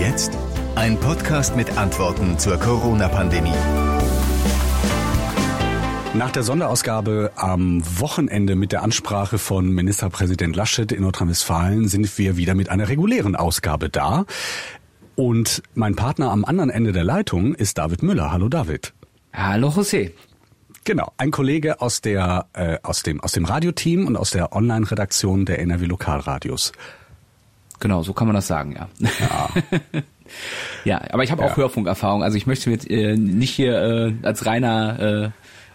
jetzt? Ein Podcast mit Antworten zur Corona-Pandemie. Nach der Sonderausgabe am Wochenende mit der Ansprache von Ministerpräsident Laschet in Nordrhein-Westfalen sind wir wieder mit einer regulären Ausgabe da. Und mein Partner am anderen Ende der Leitung ist David Müller. Hallo David. Hallo José. Genau, ein Kollege aus der äh, aus dem aus dem Radioteam und aus der Online-Redaktion der NRW Lokalradios. Genau, so kann man das sagen, ja. Ja, ja aber ich habe auch ja. Hörfunkerfahrung. Also ich möchte jetzt äh, nicht hier äh, als reiner äh,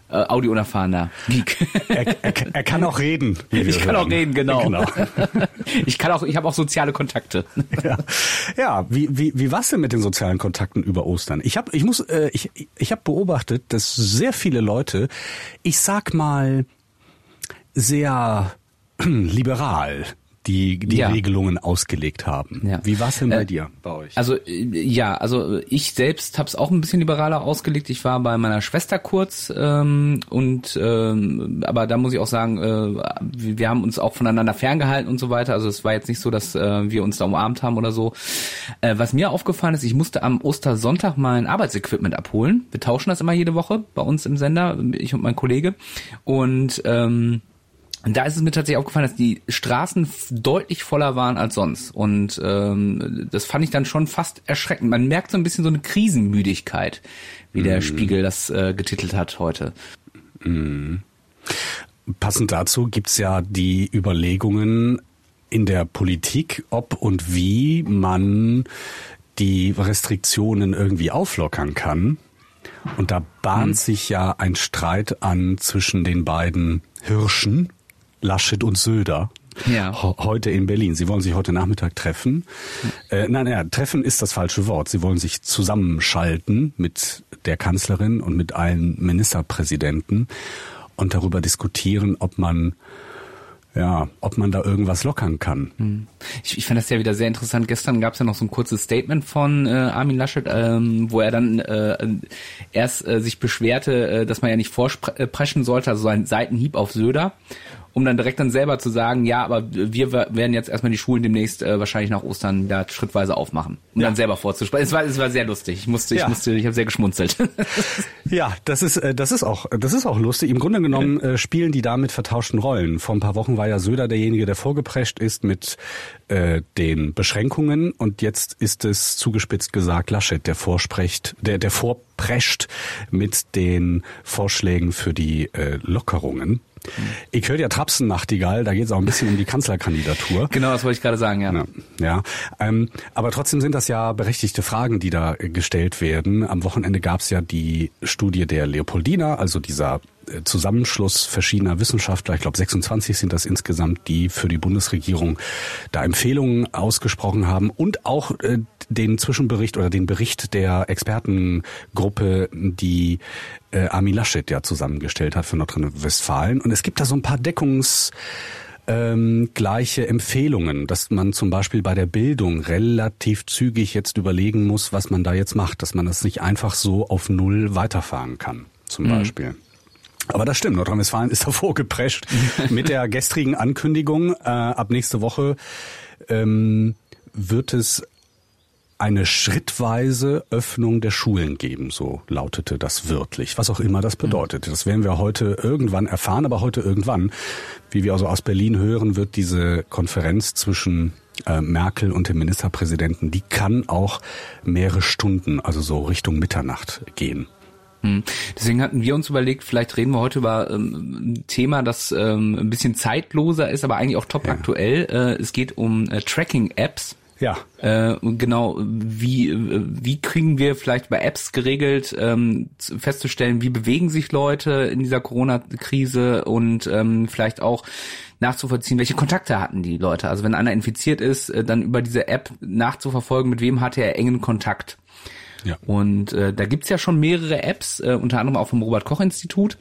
äh, audiounerfahrener Geek. Er, er, er, kann auch reden. Ich kann hören. auch reden, genau. genau. Ich kann auch, ich habe auch soziale Kontakte. Ja, ja wie, wie, wie war's denn mit den sozialen Kontakten über Ostern? Ich habe, ich muss, äh, ich, ich habe beobachtet, dass sehr viele Leute, ich sag mal, sehr liberal die die ja. Regelungen ausgelegt haben. Ja. Wie war es denn bei äh, dir, bei euch? Also äh, ja, also ich selbst habe es auch ein bisschen liberaler ausgelegt. Ich war bei meiner Schwester kurz ähm, und ähm, aber da muss ich auch sagen, äh, wir haben uns auch voneinander ferngehalten und so weiter. Also es war jetzt nicht so, dass äh, wir uns da umarmt haben oder so. Äh, was mir aufgefallen ist, ich musste am Ostersonntag mein Arbeitsequipment abholen. Wir tauschen das immer jede Woche bei uns im Sender, ich und mein Kollege und ähm, und da ist es mir tatsächlich aufgefallen, dass die Straßen deutlich voller waren als sonst. Und ähm, das fand ich dann schon fast erschreckend. Man merkt so ein bisschen so eine Krisenmüdigkeit, wie der mm. Spiegel das äh, getitelt hat heute. Mm. Passend dazu gibt's ja die Überlegungen in der Politik, ob und wie man die Restriktionen irgendwie auflockern kann. Und da bahnt mhm. sich ja ein Streit an zwischen den beiden Hirschen, Laschet und Söder. Ja. Heute in Berlin. Sie wollen sich heute Nachmittag treffen. Äh, nein, ja, treffen ist das falsche Wort. Sie wollen sich zusammenschalten mit der Kanzlerin und mit allen Ministerpräsidenten und darüber diskutieren, ob man ja, ob man da irgendwas lockern kann. Hm. Ich, ich fand das ja wieder sehr interessant. Gestern gab es ja noch so ein kurzes Statement von äh, Armin Laschet, ähm, wo er dann äh, erst äh, sich beschwerte, äh, dass man ja nicht vorpreschen sollte, also so ein Seitenhieb auf Söder um dann direkt dann selber zu sagen, ja, aber wir werden jetzt erstmal die Schulen demnächst äh, wahrscheinlich nach Ostern da schrittweise aufmachen, um ja. dann selber vorzusprechen. Es war, es war sehr lustig. Ich musste, ich ja. musste, ich habe sehr geschmunzelt. ja, das ist, äh, das ist auch, das ist auch lustig. Im Grunde genommen äh, spielen die da mit vertauschten Rollen. Vor ein paar Wochen war ja Söder derjenige, der vorgeprescht ist mit äh, den Beschränkungen und jetzt ist es zugespitzt gesagt Laschet, der vorspricht, der, der vorprescht mit den Vorschlägen für die äh, Lockerungen. Ich höre ja Trapsen Nachtigall, da geht es auch ein bisschen um die Kanzlerkandidatur. Genau, das wollte ich gerade sagen, ja. Ja, ja ähm, aber trotzdem sind das ja berechtigte Fragen, die da gestellt werden. Am Wochenende gab es ja die Studie der Leopoldina, also dieser Zusammenschluss verschiedener Wissenschaftler, ich glaube 26 sind das insgesamt, die für die Bundesregierung da Empfehlungen ausgesprochen haben und auch äh, den Zwischenbericht oder den Bericht der Expertengruppe, die äh, Armin Laschet ja zusammengestellt hat für Nordrhein-Westfalen. Und es gibt da so ein paar Deckungs ähm, gleiche Empfehlungen, dass man zum Beispiel bei der Bildung relativ zügig jetzt überlegen muss, was man da jetzt macht, dass man das nicht einfach so auf Null weiterfahren kann, zum mhm. Beispiel. Aber das stimmt, Nordrhein-Westfalen ist davor geprescht mit der gestrigen Ankündigung. Äh, ab nächste Woche ähm, wird es eine schrittweise Öffnung der Schulen geben, so lautete das wörtlich, was auch immer das bedeutet. Das werden wir heute irgendwann erfahren, aber heute irgendwann, wie wir also aus Berlin hören, wird diese Konferenz zwischen äh, Merkel und dem Ministerpräsidenten, die kann auch mehrere Stunden, also so Richtung Mitternacht gehen. Hm. Deswegen hatten wir uns überlegt, vielleicht reden wir heute über ähm, ein Thema, das ähm, ein bisschen zeitloser ist, aber eigentlich auch top aktuell. Ja. Äh, es geht um äh, Tracking-Apps. Ja. Äh, genau, wie, wie kriegen wir vielleicht bei Apps geregelt, ähm, festzustellen, wie bewegen sich Leute in dieser Corona-Krise und ähm, vielleicht auch nachzuvollziehen, welche Kontakte hatten die Leute. Also wenn einer infiziert ist, äh, dann über diese App nachzuverfolgen, mit wem hatte er engen Kontakt. Ja. Und äh, da gibt's ja schon mehrere Apps, äh, unter anderem auch vom Robert Koch Institut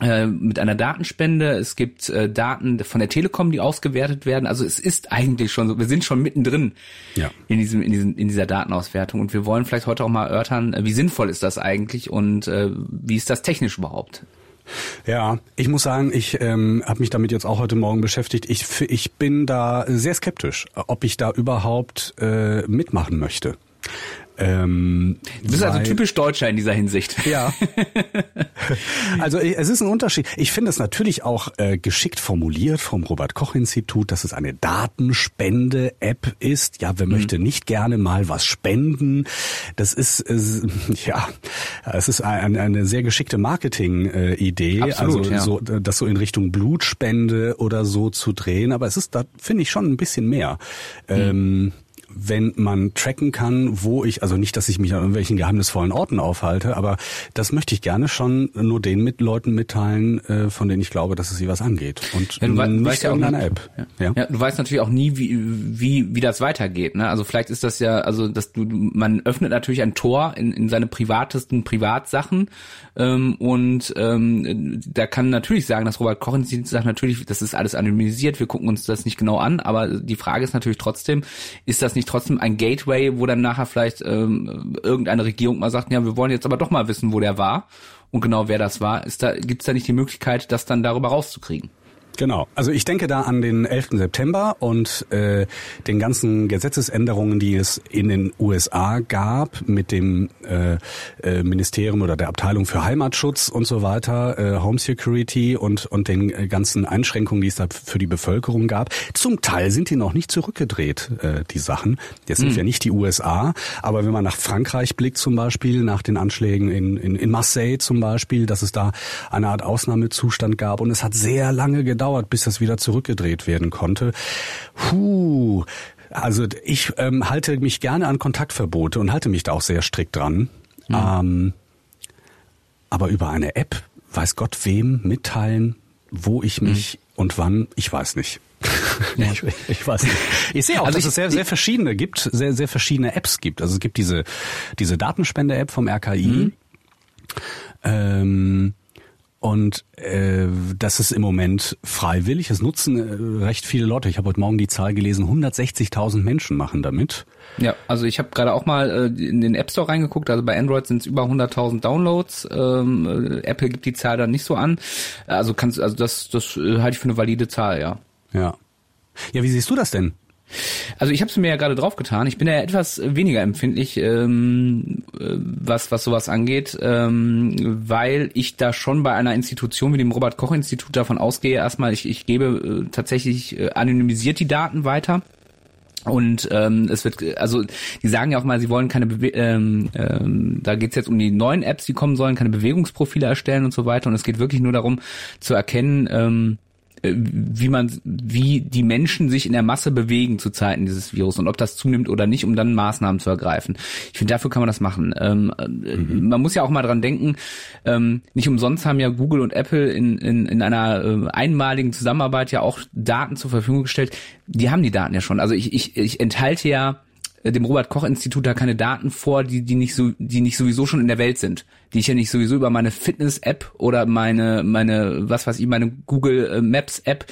äh, mit einer Datenspende. Es gibt äh, Daten von der Telekom, die ausgewertet werden. Also es ist eigentlich schon so, wir sind schon mittendrin ja. in diesem, in diesem, in dieser Datenauswertung. Und wir wollen vielleicht heute auch mal erörtern, äh, wie sinnvoll ist das eigentlich und äh, wie ist das technisch überhaupt? Ja, ich muss sagen, ich ähm, habe mich damit jetzt auch heute Morgen beschäftigt. Ich, ich bin da sehr skeptisch, ob ich da überhaupt äh, mitmachen möchte. Ähm, du bist also typisch Deutscher in dieser Hinsicht. Ja. also es ist ein Unterschied. Ich finde es natürlich auch äh, geschickt formuliert vom Robert Koch Institut, dass es eine Datenspende-App ist. Ja, wer mhm. möchte nicht gerne mal was spenden? Das ist äh, ja, es ist ein, eine sehr geschickte Marketing-Idee, äh, also ja. so, das so in Richtung Blutspende oder so zu drehen. Aber es ist da finde ich schon ein bisschen mehr. Mhm. Ähm, wenn man tracken kann, wo ich, also nicht, dass ich mich an irgendwelchen geheimnisvollen Orten aufhalte, aber das möchte ich gerne schon nur den mit Leuten mitteilen, äh, von denen ich glaube, dass es sie was angeht. Und ja, du nicht weißt ja auch eine App. Ja. Ja. ja. du weißt natürlich auch nie, wie, wie, wie das weitergeht. Ne? Also vielleicht ist das ja, also dass du, man öffnet natürlich ein Tor in, in seine privatesten Privatsachen ähm, und ähm, da kann natürlich sagen, dass Robert Koch sagt natürlich, das ist alles anonymisiert, wir gucken uns das nicht genau an, aber die Frage ist natürlich trotzdem, ist das nicht trotzdem ein Gateway, wo dann nachher vielleicht ähm, irgendeine Regierung mal sagt, ja, wir wollen jetzt aber doch mal wissen, wo der war und genau wer das war. Ist da gibt's da nicht die Möglichkeit, das dann darüber rauszukriegen? Genau. Also ich denke da an den 11. September und äh, den ganzen Gesetzesänderungen, die es in den USA gab mit dem äh, äh, Ministerium oder der Abteilung für Heimatschutz und so weiter, äh, Home Security und und den äh, ganzen Einschränkungen, die es da für die Bevölkerung gab. Zum Teil sind die noch nicht zurückgedreht, äh, die Sachen. Jetzt sind mhm. ja nicht die USA, aber wenn man nach Frankreich blickt zum Beispiel, nach den Anschlägen in, in, in Marseille zum Beispiel, dass es da eine Art Ausnahmezustand gab und es hat sehr lange gedauert gedauert, bis das wieder zurückgedreht werden konnte. Puh. Also ich ähm, halte mich gerne an Kontaktverbote und halte mich da auch sehr strikt dran. Mhm. Ähm, aber über eine App, weiß Gott wem mitteilen, wo ich mich mhm. und wann, ich weiß nicht. Ja. ich, ich, weiß nicht. Ich sehe auch, also dass ich, es sehr, sehr verschiedene gibt, sehr, sehr verschiedene Apps gibt. Also es gibt diese, diese Datenspende-App vom RKI. Mhm. Ähm, und äh, das ist im Moment freiwillig. Es nutzen äh, recht viele Leute. Ich habe heute Morgen die Zahl gelesen, 160.000 Menschen machen damit. Ja, also ich habe gerade auch mal äh, in den App Store reingeguckt. Also bei Android sind es über 100.000 Downloads. Ähm, äh, Apple gibt die Zahl dann nicht so an. Also kannst, also das, das äh, halte ich für eine valide Zahl, ja. Ja. Ja, wie siehst du das denn? Also ich habe es mir ja gerade draufgetan. Ich bin ja etwas weniger empfindlich, ähm, äh, was was sowas angeht, ähm, weil ich da schon bei einer Institution wie dem Robert Koch Institut davon ausgehe. Erstmal, ich, ich gebe äh, tatsächlich äh, anonymisiert die Daten weiter. Und ähm, es wird, also die sagen ja auch mal, sie wollen keine, Bewe ähm, ähm, da geht's jetzt um die neuen Apps, die kommen sollen, keine Bewegungsprofile erstellen und so weiter. Und es geht wirklich nur darum zu erkennen, ähm, äh, wie man, wie die Menschen sich in der Masse bewegen zu Zeiten dieses Virus und ob das zunimmt oder nicht, um dann Maßnahmen zu ergreifen. Ich finde, dafür kann man das machen. Ähm, mhm. Man muss ja auch mal dran denken, ähm, nicht umsonst haben ja Google und Apple in, in, in einer äh, einmaligen Zusammenarbeit ja auch Daten zur Verfügung gestellt. Die haben die Daten ja schon. Also ich, ich, ich enthalte ja äh, dem Robert Koch Institut da keine Daten vor, die die nicht so die nicht sowieso schon in der Welt sind, die ich ja nicht sowieso über meine Fitness App oder meine meine was weiß ich meine Google äh, Maps App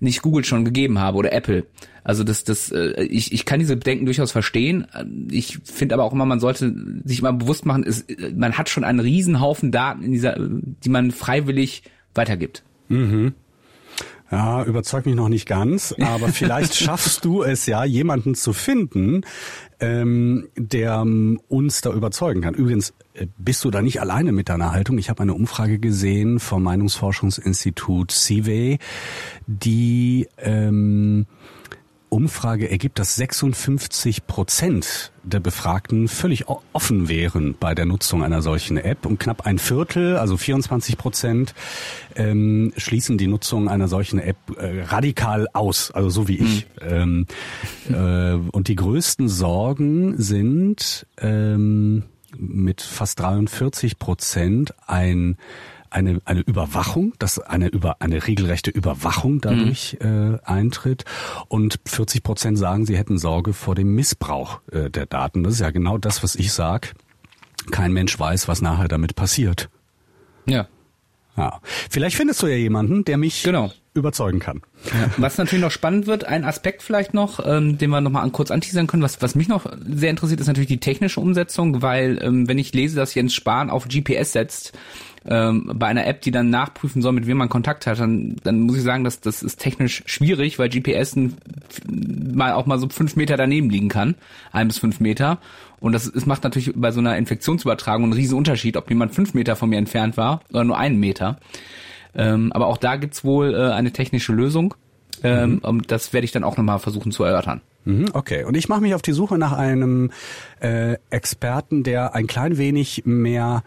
nicht Google schon gegeben habe oder Apple. Also das das äh, ich ich kann diese Bedenken durchaus verstehen. Ich finde aber auch immer man sollte sich mal bewusst machen, ist man hat schon einen Riesenhaufen Daten in dieser die man freiwillig weitergibt. Mhm. Ja, überzeugt mich noch nicht ganz, aber vielleicht schaffst du es ja, jemanden zu finden, ähm, der ähm, uns da überzeugen kann. Übrigens, äh, bist du da nicht alleine mit deiner Haltung? Ich habe eine Umfrage gesehen vom Meinungsforschungsinstitut CIVE, die ähm, Umfrage ergibt, dass 56 Prozent der Befragten völlig offen wären bei der Nutzung einer solchen App und knapp ein Viertel, also 24 Prozent, ähm, schließen die Nutzung einer solchen App äh, radikal aus, also so wie ich. Mhm. Ähm, äh, und die größten Sorgen sind ähm, mit fast 43 Prozent ein eine, eine Überwachung, dass eine über eine regelrechte Überwachung dadurch mhm. äh, eintritt. Und 40 Prozent sagen, sie hätten Sorge vor dem Missbrauch äh, der Daten. Das ist ja genau das, was ich sag. Kein Mensch weiß, was nachher damit passiert. Ja. Ja. Vielleicht findest du ja jemanden, der mich genau. überzeugen kann. Ja. Was natürlich noch spannend wird, ein Aspekt vielleicht noch, ähm, den wir nochmal kurz anteasern können, was, was mich noch sehr interessiert, ist natürlich die technische Umsetzung, weil ähm, wenn ich lese, dass Jens Spahn auf GPS setzt, ähm, bei einer App, die dann nachprüfen soll, mit wem man Kontakt hat, dann, dann muss ich sagen, dass das ist technisch schwierig, weil GPS mal auch mal so fünf Meter daneben liegen kann, ein bis fünf Meter. Und das ist, macht natürlich bei so einer Infektionsübertragung einen riesen Unterschied, ob jemand fünf Meter von mir entfernt war oder nur einen Meter. Ähm, aber auch da gibt's wohl äh, eine technische Lösung. Ähm, mhm. Das werde ich dann auch nochmal versuchen zu erörtern. Mhm, okay, und ich mache mich auf die Suche nach einem äh, Experten, der ein klein wenig mehr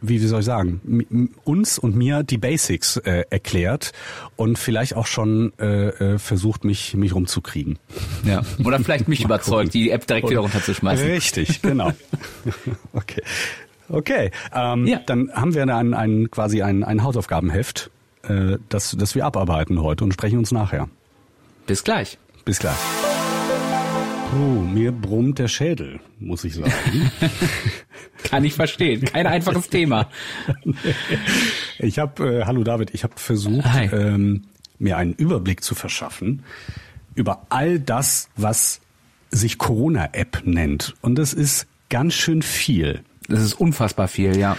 wie wie soll ich sagen, uns und mir die Basics äh, erklärt und vielleicht auch schon äh, äh, versucht, mich, mich rumzukriegen. Ja. Oder vielleicht mich überzeugt, die App direkt wieder runterzuschmeißen. Richtig, genau. okay. Okay. Ähm, ja. Dann haben wir ein, ein, quasi ein, ein Hausaufgabenheft, äh, das, das wir abarbeiten heute und sprechen uns nachher. Bis gleich. Bis gleich. Puh, mir brummt der Schädel, muss ich sagen. Kann ich verstehen. Kein einfaches Thema. Ich habe, äh, hallo David, ich habe versucht, ähm, mir einen Überblick zu verschaffen über all das, was sich Corona-App nennt. Und das ist ganz schön viel. Das ist unfassbar viel, ja.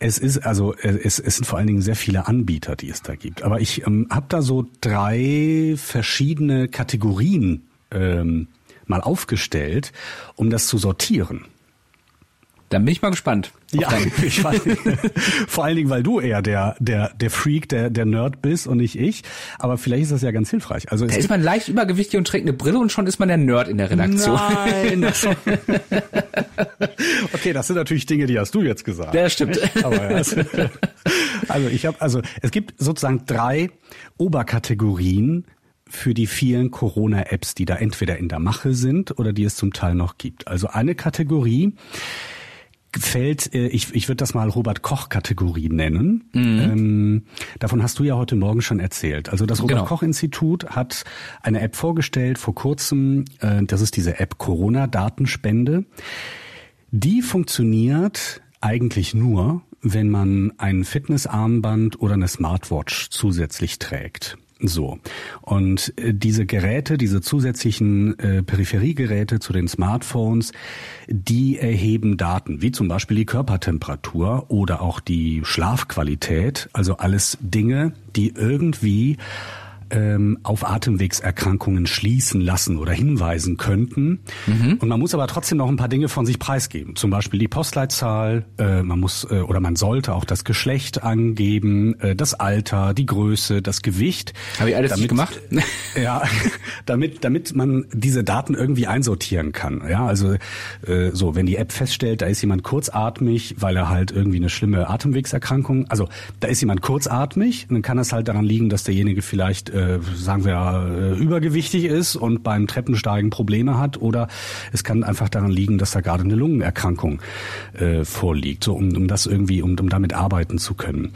Es ist also es, es sind vor allen Dingen sehr viele Anbieter, die es da gibt. Aber ich ähm, habe da so drei verschiedene Kategorien ähm, mal aufgestellt, um das zu sortieren. Dann bin ich mal gespannt. Ja, ich weiß, vor allen Dingen, weil du eher der der der Freak, der der Nerd bist und nicht ich. Aber vielleicht ist das ja ganz hilfreich. Also da ist man leicht übergewichtig und trägt eine Brille und schon ist man der Nerd in der Redaktion. Nein. okay, das sind natürlich Dinge, die hast du jetzt gesagt. Ja, stimmt. Aber also, also ich habe also es gibt sozusagen drei Oberkategorien für die vielen Corona-Apps, die da entweder in der Mache sind oder die es zum Teil noch gibt. Also eine Kategorie fällt, äh, ich, ich würde das mal Robert Koch-Kategorie nennen. Mhm. Ähm, davon hast du ja heute Morgen schon erzählt. Also das Robert genau. Koch-Institut hat eine App vorgestellt vor kurzem. Äh, das ist diese App Corona-Datenspende. Die funktioniert eigentlich nur, wenn man ein Fitnessarmband oder eine Smartwatch zusätzlich trägt. So. Und äh, diese Geräte, diese zusätzlichen äh, Peripheriegeräte zu den Smartphones, die erheben Daten, wie zum Beispiel die Körpertemperatur oder auch die Schlafqualität. Also alles Dinge, die irgendwie ähm, auf Atemwegserkrankungen schließen lassen oder hinweisen könnten. Mhm. Und man muss aber trotzdem noch ein paar Dinge von sich preisgeben. Zum Beispiel die Postleitzahl, äh, man muss äh, oder man sollte auch das Geschlecht angeben, äh, das Alter, die Größe, das Gewicht. Habe ich alles damit, gemacht? ja, damit, damit man diese Daten irgendwie einsortieren kann. Ja, also äh, so, wenn die App feststellt, da ist jemand kurzatmig, weil er halt irgendwie eine schlimme Atemwegserkrankung, also da ist jemand kurzatmig, dann kann es halt daran liegen, dass derjenige vielleicht äh, sagen wir, äh, übergewichtig ist und beim Treppensteigen Probleme hat oder es kann einfach daran liegen, dass da gerade eine Lungenerkrankung äh, vorliegt, so um, um das irgendwie, um, um damit arbeiten zu können.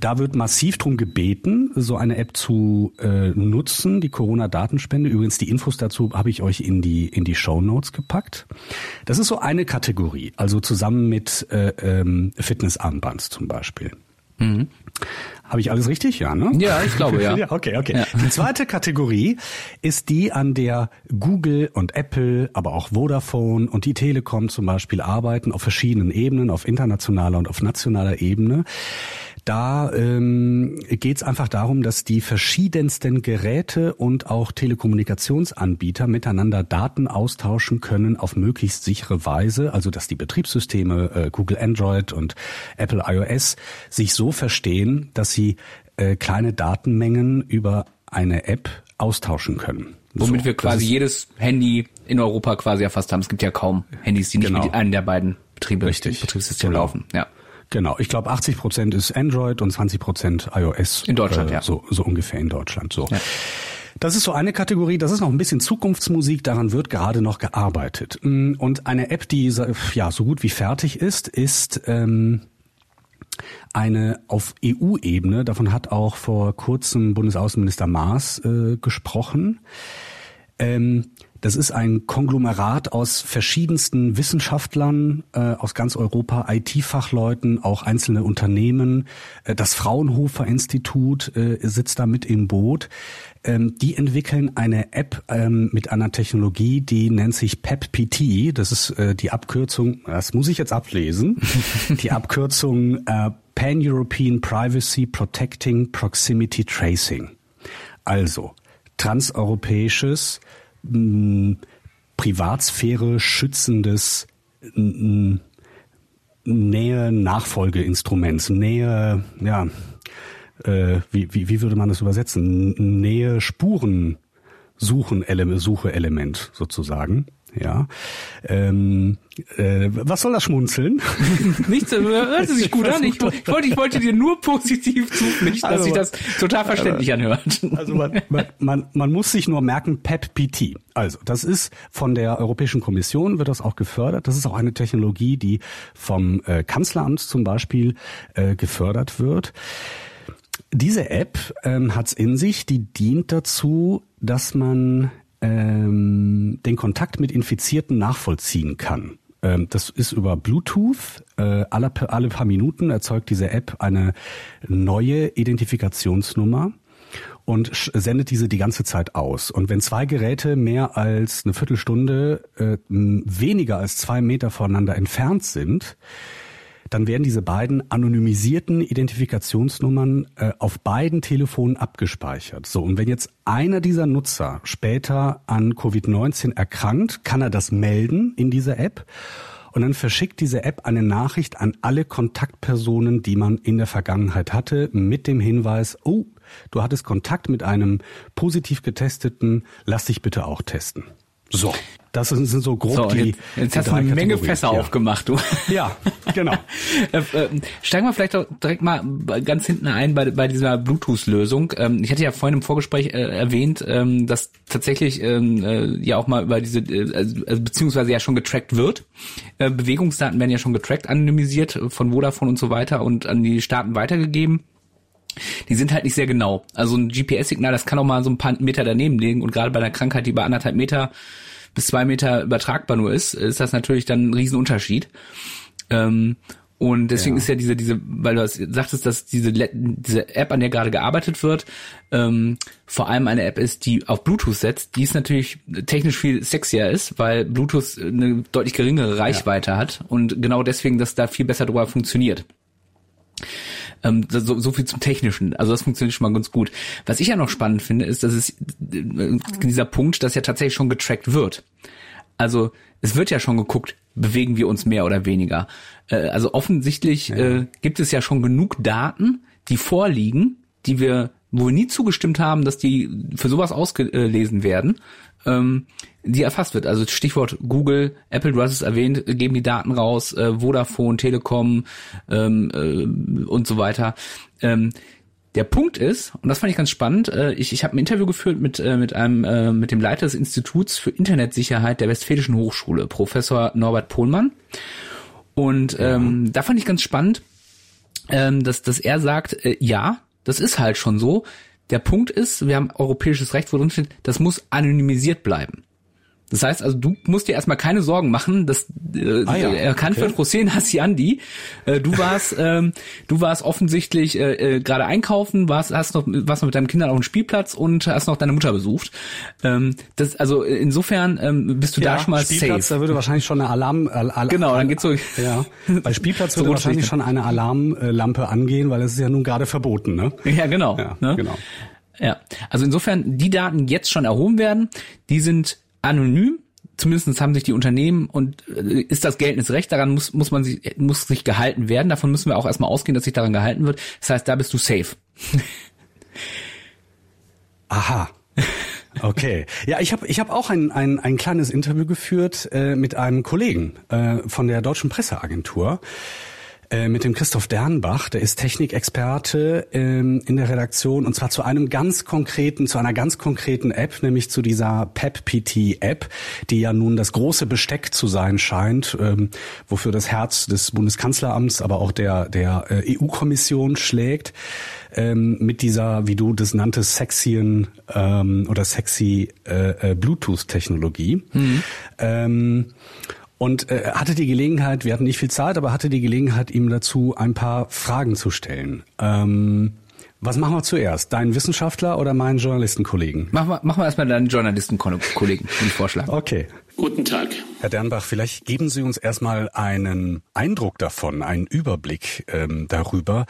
Da wird massiv drum gebeten, so eine App zu äh, nutzen, die Corona-Datenspende. Übrigens, die Infos dazu habe ich euch in die, in die Show Notes gepackt. Das ist so eine Kategorie, also zusammen mit äh, ähm, Fitnessarmbands zum Beispiel. Mhm. Habe ich alles richtig? Ja, ne? Ja, ich glaube, ja. ja okay, okay. Ja. Die zweite Kategorie ist die, an der Google und Apple, aber auch Vodafone und die Telekom zum Beispiel arbeiten auf verschiedenen Ebenen, auf internationaler und auf nationaler Ebene. Da ähm, geht es einfach darum, dass die verschiedensten Geräte und auch Telekommunikationsanbieter miteinander Daten austauschen können auf möglichst sichere Weise, also dass die Betriebssysteme äh, Google Android und Apple iOS sich so verstehen, dass sie äh, kleine Datenmengen über eine App austauschen können. Womit so, wir quasi jedes Handy in Europa quasi erfasst haben. Es gibt ja kaum Handys, die nicht genau. mit einem der beiden Betriebe, Richtig. Betriebssysteme genau. laufen. Ja. Genau, ich glaube 80 Prozent ist Android und 20 Prozent iOS. In Deutschland, äh, ja. So, so ungefähr in Deutschland. So. Ja. Das ist so eine Kategorie, das ist noch ein bisschen Zukunftsmusik, daran wird gerade noch gearbeitet. Mm, und eine App, die ja so gut wie fertig ist, ist ähm, eine auf EU-Ebene, davon hat auch vor kurzem Bundesaußenminister Maas äh, gesprochen. Ähm, Das ist ein Konglomerat aus verschiedensten Wissenschaftlern äh, aus ganz Europa, IT-Fachleuten, auch einzelne Unternehmen. Äh, das Fraunhofer Institut äh, sitzt da mit im Boot. Ähm, die entwickeln eine App ähm, mit einer Technologie, die nennt sich PEPPT. Das ist äh, die Abkürzung, das muss ich jetzt ablesen, die Abkürzung äh, Pan-European Privacy Protecting Proximity Tracing. Also transeuropäisches mh, Privatsphäre schützendes Nähe-Nachfolgeinstrument, Nähe, ja, äh, wie, wie, wie würde man das übersetzen? Nähe Spuren suchen Suche Element sozusagen. Ja. Ähm, äh, was soll das schmunzeln? Nichts, hört sich gut an. Ich, ich, wollte, ich wollte dir nur positiv zupflichten, also, dass sich das total verständlich anhört. Also man, man, man muss sich nur merken, PEPPT. Also das ist von der Europäischen Kommission, wird das auch gefördert. Das ist auch eine Technologie, die vom äh, Kanzleramt zum Beispiel äh, gefördert wird. Diese App ähm, hat in sich, die dient dazu, dass man ähm, den Kontakt mit Infizierten nachvollziehen kann. Ähm, das ist über Bluetooth. Äh, alle, alle paar Minuten erzeugt diese App eine neue Identifikationsnummer und sendet diese die ganze Zeit aus. Und wenn zwei Geräte mehr als eine Viertelstunde äh, weniger als zwei Meter voneinander entfernt sind, dann werden diese beiden anonymisierten Identifikationsnummern äh, auf beiden Telefonen abgespeichert. So, und wenn jetzt einer dieser Nutzer später an Covid-19 erkrankt, kann er das melden in dieser App. Und dann verschickt diese App eine Nachricht an alle Kontaktpersonen, die man in der Vergangenheit hatte, mit dem Hinweis, oh, du hattest Kontakt mit einem positiv getesteten, lass dich bitte auch testen. So. Das sind, so grob so, die. Jetzt, jetzt die hast du eine Menge Fässer ja. aufgemacht, du. Ja, genau. äh, äh, steigen wir vielleicht doch direkt mal ganz hinten ein bei, bei dieser Bluetooth-Lösung. Ähm, ich hatte ja vorhin im Vorgespräch äh, erwähnt, ähm, dass tatsächlich ähm, äh, ja auch mal über diese, also, also, beziehungsweise ja schon getrackt wird. Bewegungsdaten werden ja schon getrackt, anonymisiert von Vodafone und so weiter und an die Staaten weitergegeben die sind halt nicht sehr genau. Also ein GPS-Signal, das kann auch mal so ein paar Meter daneben liegen und gerade bei einer Krankheit, die bei anderthalb Meter bis zwei Meter übertragbar nur ist, ist das natürlich dann ein Riesenunterschied. Ähm, und deswegen ja. ist ja diese, diese, weil du sagtest, dass diese, diese App, an der gerade gearbeitet wird, ähm, vor allem eine App ist, die auf Bluetooth setzt, die ist natürlich technisch viel sexier ist, weil Bluetooth eine deutlich geringere Reichweite ja. hat und genau deswegen, dass da viel besser drüber funktioniert. Ähm, so, so viel zum Technischen. Also das funktioniert schon mal ganz gut. Was ich ja noch spannend finde, ist, dass es äh, dieser Punkt, dass ja tatsächlich schon getrackt wird. Also es wird ja schon geguckt, bewegen wir uns mehr oder weniger. Äh, also offensichtlich ja. äh, gibt es ja schon genug Daten, die vorliegen, die wir, wo wir nie zugestimmt haben, dass die für sowas ausgelesen werden, ähm, die erfasst wird. Also Stichwort Google, Apple, du hast es erwähnt, geben die Daten raus, äh, Vodafone, Telekom ähm, äh, und so weiter. Ähm, der Punkt ist, und das fand ich ganz spannend, äh, ich, ich habe ein Interview geführt mit, äh, mit einem äh, mit dem Leiter des Instituts für Internetsicherheit der Westfälischen Hochschule, Professor Norbert Pohlmann. Und ähm, da fand ich ganz spannend, ähm, dass, dass er sagt, äh, ja, das ist halt schon so. Der Punkt ist, wir haben europäisches Recht, wo drin steht, das muss anonymisiert bleiben. Das heißt also, du musst dir erstmal keine Sorgen machen, dass äh, ah, ja. erkannt okay. wird Hossein Hassiandi. Äh, du warst, ähm, du warst offensichtlich äh, äh, gerade einkaufen, warst, hast noch, warst noch mit deinen Kindern auf dem Spielplatz und hast noch deine Mutter besucht. Ähm, das, also insofern ähm, bist du ja, da schon mal Spielplatz, safe. Da würde wahrscheinlich schon eine Alarm. Al Al genau, dann geht's so. Ja, bei Spielplatz würde wahrscheinlich schon eine Alarmlampe angehen, weil es ist ja nun gerade verboten, ne? Ja, genau. Ja, ne? genau. Ja, also insofern die Daten jetzt schon erhoben werden, die sind anonym. Zumindest haben sich die Unternehmen und äh, ist das geltendes Recht, daran muss, muss man sich, muss sich gehalten werden. Davon müssen wir auch erstmal ausgehen, dass sich daran gehalten wird. Das heißt, da bist du safe. Aha. Okay. Ja, ich habe ich hab auch ein, ein, ein kleines Interview geführt äh, mit einem Kollegen äh, von der Deutschen Presseagentur. Äh, mit dem Christoph Dernbach, der ist Technikexperte ähm, in der Redaktion und zwar zu einem ganz konkreten, zu einer ganz konkreten App, nämlich zu dieser PEP-PT-App, die ja nun das große Besteck zu sein scheint, ähm, wofür das Herz des Bundeskanzleramts, aber auch der, der äh, EU-Kommission schlägt ähm, mit dieser, wie du das nanntest, sexyen ähm, oder sexy äh, äh, Bluetooth-Technologie. Mhm. Ähm, und äh, hatte die Gelegenheit, wir hatten nicht viel Zeit, aber hatte die Gelegenheit, ihm dazu ein paar Fragen zu stellen. Ähm, was machen wir zuerst? Deinen Wissenschaftler oder meinen Journalistenkollegen? Machen wir, machen wir erstmal deinen Journalistenkollegen, den Vorschlag. Okay. Guten Tag. Herr Dernbach, vielleicht geben Sie uns erstmal einen Eindruck davon, einen Überblick ähm, darüber,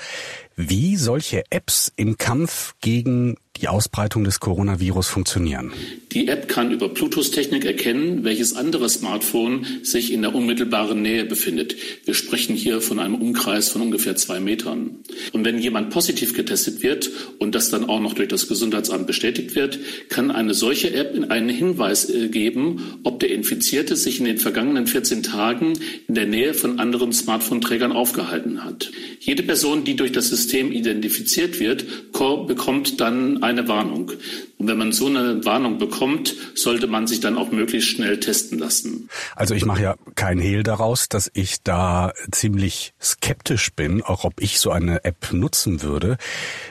wie solche Apps im Kampf gegen die Ausbreitung des Coronavirus funktionieren. Die App kann über Bluetooth-Technik erkennen, welches andere Smartphone sich in der unmittelbaren Nähe befindet. Wir sprechen hier von einem Umkreis von ungefähr zwei Metern. Und wenn jemand positiv getestet wird und das dann auch noch durch das Gesundheitsamt bestätigt wird, kann eine solche App einen Hinweis äh, geben, ob der Infizierte sich in den vergangenen 14 Tagen in der Nähe von anderen Smartphone-Trägern aufgehalten hat. Jede Person, die durch das System identifiziert wird, bekommt dann eine Warnung. Und wenn man so eine Warnung bekommt, sollte man sich dann auch möglichst schnell testen lassen. Also ich mache ja kein Hehl daraus, dass ich da ziemlich skeptisch bin, auch ob ich so eine App nutzen würde.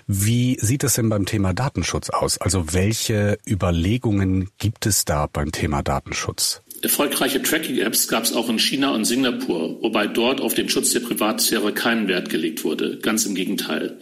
Wie sieht es denn beim Thema Datenschutz aus? Also welche Überlegungen gibt es da beim Thema Datenschutz? Erfolgreiche Tracking-Apps gab es auch in China und Singapur, wobei dort auf den Schutz der Privatsphäre keinen Wert gelegt wurde. Ganz im Gegenteil.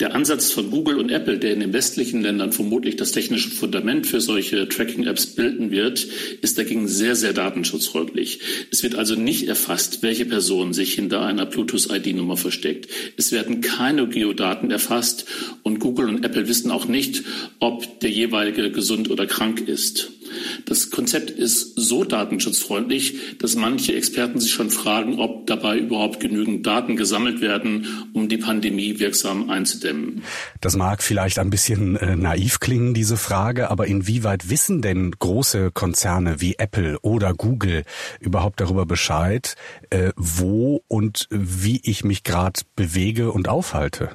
Der Ansatz von Google und Apple, der in den westlichen Ländern vermutlich das technische Fundament für solche Tracking-Apps bilden wird, ist dagegen sehr, sehr datenschutzfreundlich. Es wird also nicht erfasst, welche Person sich hinter einer Bluetooth-ID-Nummer versteckt. Es werden keine Geodaten erfasst und Google und Apple wissen auch nicht, ob der jeweilige gesund oder krank ist. Das Konzept ist so datenschutzfreundlich, dass manche Experten sich schon fragen, ob dabei überhaupt genügend Daten gesammelt werden, um die Pandemie wirksam einzudämmen. Das mag vielleicht ein bisschen äh, naiv klingen, diese Frage, aber inwieweit wissen denn große Konzerne wie Apple oder Google überhaupt darüber Bescheid, äh, wo und wie ich mich gerade bewege und aufhalte?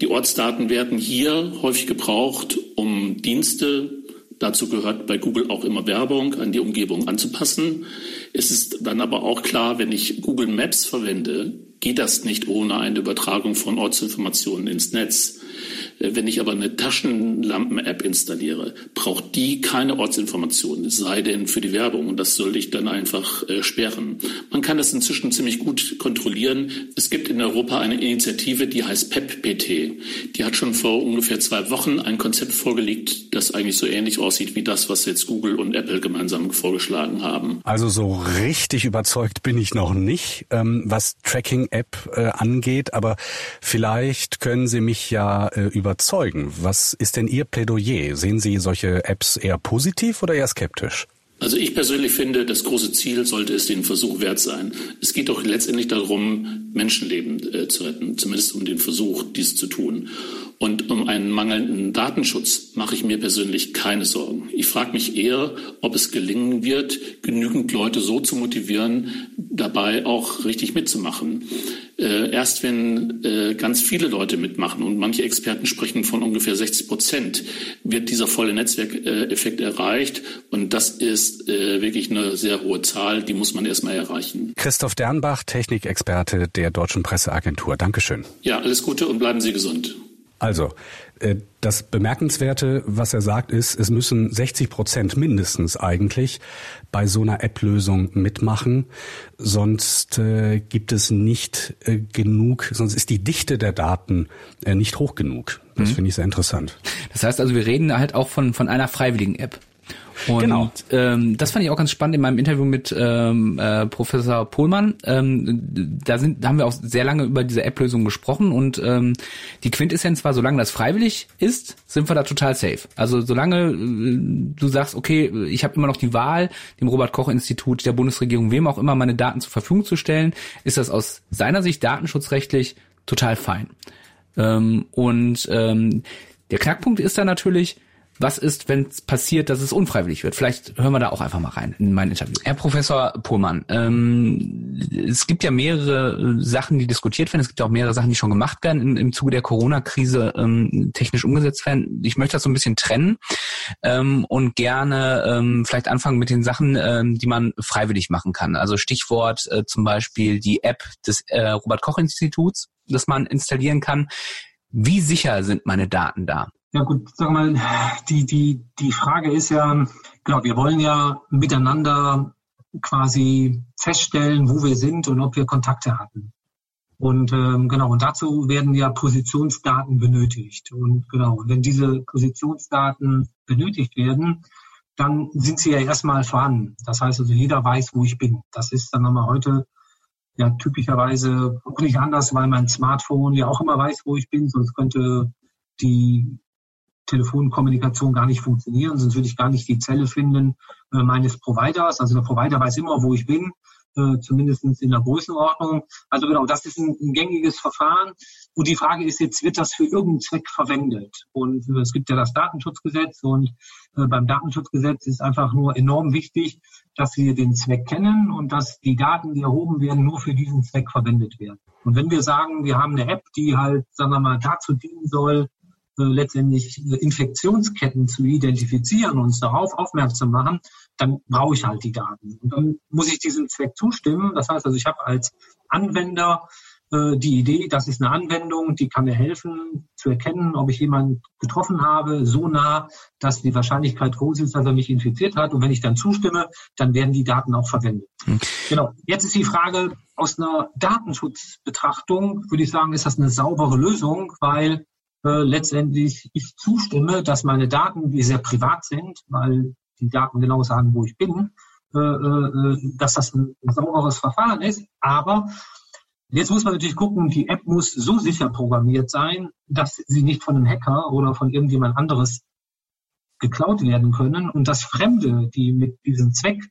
Die Ortsdaten werden hier häufig gebraucht, um Dienste Dazu gehört bei Google auch immer Werbung an die Umgebung anzupassen. Es ist dann aber auch klar, wenn ich Google Maps verwende, geht das nicht ohne eine Übertragung von Ortsinformationen ins Netz. Äh, wenn ich aber eine Taschenlampen-App installiere, braucht die keine Ortsinformationen, sei denn für die Werbung. Und das sollte ich dann einfach äh, sperren. Man kann das inzwischen ziemlich gut kontrollieren. Es gibt in Europa eine Initiative, die heißt PEP-PT. Die hat schon vor ungefähr zwei Wochen ein Konzept vorgelegt, das eigentlich so ähnlich aussieht wie das, was jetzt Google und Apple gemeinsam vorgeschlagen haben. Also so richtig überzeugt bin ich noch nicht, ähm, was Tracking-App äh, angeht, aber vielleicht können Sie mich ja äh, über überzeugen. Was ist denn Ihr Plädoyer? Sehen Sie solche Apps eher positiv oder eher skeptisch? Also ich persönlich finde, das große Ziel sollte es den Versuch wert sein. Es geht doch letztendlich darum, Menschenleben äh, zu retten, zumindest um den Versuch, dies zu tun. Und um einen mangelnden Datenschutz mache ich mir persönlich keine Sorgen. Ich frage mich eher, ob es gelingen wird, genügend Leute so zu motivieren, dabei auch richtig mitzumachen. Äh, erst wenn äh, ganz viele Leute mitmachen und manche Experten sprechen von ungefähr 60 Prozent, wird dieser volle Netzwerkeffekt erreicht. Und das ist äh, wirklich eine sehr hohe Zahl, die muss man erstmal erreichen. Christoph Dernbach, Technikexperte der Deutschen Presseagentur. Dankeschön. Ja, alles Gute und bleiben Sie gesund. Also, äh, das Bemerkenswerte, was er sagt, ist, es müssen 60 Prozent mindestens eigentlich bei so einer App-Lösung mitmachen. Sonst äh, gibt es nicht äh, genug, sonst ist die Dichte der Daten nicht hoch genug. Das mhm. finde ich sehr interessant. Das heißt also, wir reden halt auch von, von einer freiwilligen App. Und genau. ähm, das fand ich auch ganz spannend in meinem Interview mit ähm, äh, Professor Pohlmann. Ähm, da, sind, da haben wir auch sehr lange über diese App-Lösung gesprochen und ähm, die Quintessenz war, solange das freiwillig ist, sind wir da total safe. Also solange äh, du sagst, okay, ich habe immer noch die Wahl, dem Robert-Koch-Institut, der Bundesregierung, wem auch immer meine Daten zur Verfügung zu stellen, ist das aus seiner Sicht datenschutzrechtlich total fein. Ähm, und ähm, der Knackpunkt ist da natürlich, was ist, wenn es passiert, dass es unfreiwillig wird? Vielleicht hören wir da auch einfach mal rein in mein Interview. Herr Professor Pohlmann, ähm, es gibt ja mehrere äh, Sachen, die diskutiert werden. Es gibt ja auch mehrere Sachen, die schon gemacht werden im, im Zuge der Corona-Krise ähm, technisch umgesetzt werden. Ich möchte das so ein bisschen trennen ähm, und gerne ähm, vielleicht anfangen mit den Sachen, ähm, die man freiwillig machen kann. Also Stichwort äh, zum Beispiel die App des äh, Robert-Koch-Instituts, das man installieren kann. Wie sicher sind meine Daten da? Ja gut, sag mal, die, die, die Frage ist ja, genau, wir wollen ja miteinander quasi feststellen, wo wir sind und ob wir Kontakte hatten. Und ähm, genau, und dazu werden ja Positionsdaten benötigt. Und genau, wenn diese Positionsdaten benötigt werden, dann sind sie ja erstmal vorhanden. Das heißt also, jeder weiß, wo ich bin. Das ist dann nochmal heute ja typischerweise auch nicht anders, weil mein Smartphone ja auch immer weiß, wo ich bin, sonst könnte die Telefonkommunikation gar nicht funktionieren, sonst würde ich gar nicht die Zelle finden äh, meines Providers. Also der Provider weiß immer, wo ich bin, äh, zumindest in der Größenordnung. Also genau, das ist ein, ein, gängiges Verfahren. Und die Frage ist jetzt, wird das für irgendeinen Zweck verwendet? Und äh, es gibt ja das Datenschutzgesetz und äh, beim Datenschutzgesetz ist einfach nur enorm wichtig, dass wir den Zweck kennen und dass die Daten, die erhoben werden, nur für diesen Zweck verwendet werden. Und wenn wir sagen, wir haben eine App, die halt, sagen wir mal, dazu dienen soll, letztendlich Infektionsketten zu identifizieren und uns darauf aufmerksam machen, dann brauche ich halt die Daten. Und dann muss ich diesem Zweck zustimmen. Das heißt also, ich habe als Anwender äh, die Idee, das ist eine Anwendung, die kann mir helfen zu erkennen, ob ich jemanden getroffen habe, so nah, dass die Wahrscheinlichkeit groß ist, dass er mich infiziert hat. Und wenn ich dann zustimme, dann werden die Daten auch verwendet. Mhm. Genau. Jetzt ist die Frage, aus einer Datenschutzbetrachtung würde ich sagen, ist das eine saubere Lösung, weil äh, letztendlich ich zustimme, dass meine Daten, die sehr privat sind, weil die Daten genau sagen, wo ich bin, äh, äh, dass das ein, sauberes Verfahren ist. Aber jetzt muss man natürlich gucken, die App muss so sicher programmiert sein, dass sie nicht von einem Hacker oder von irgendjemand anderes geklaut werden können und dass Fremde, die mit diesem Zweck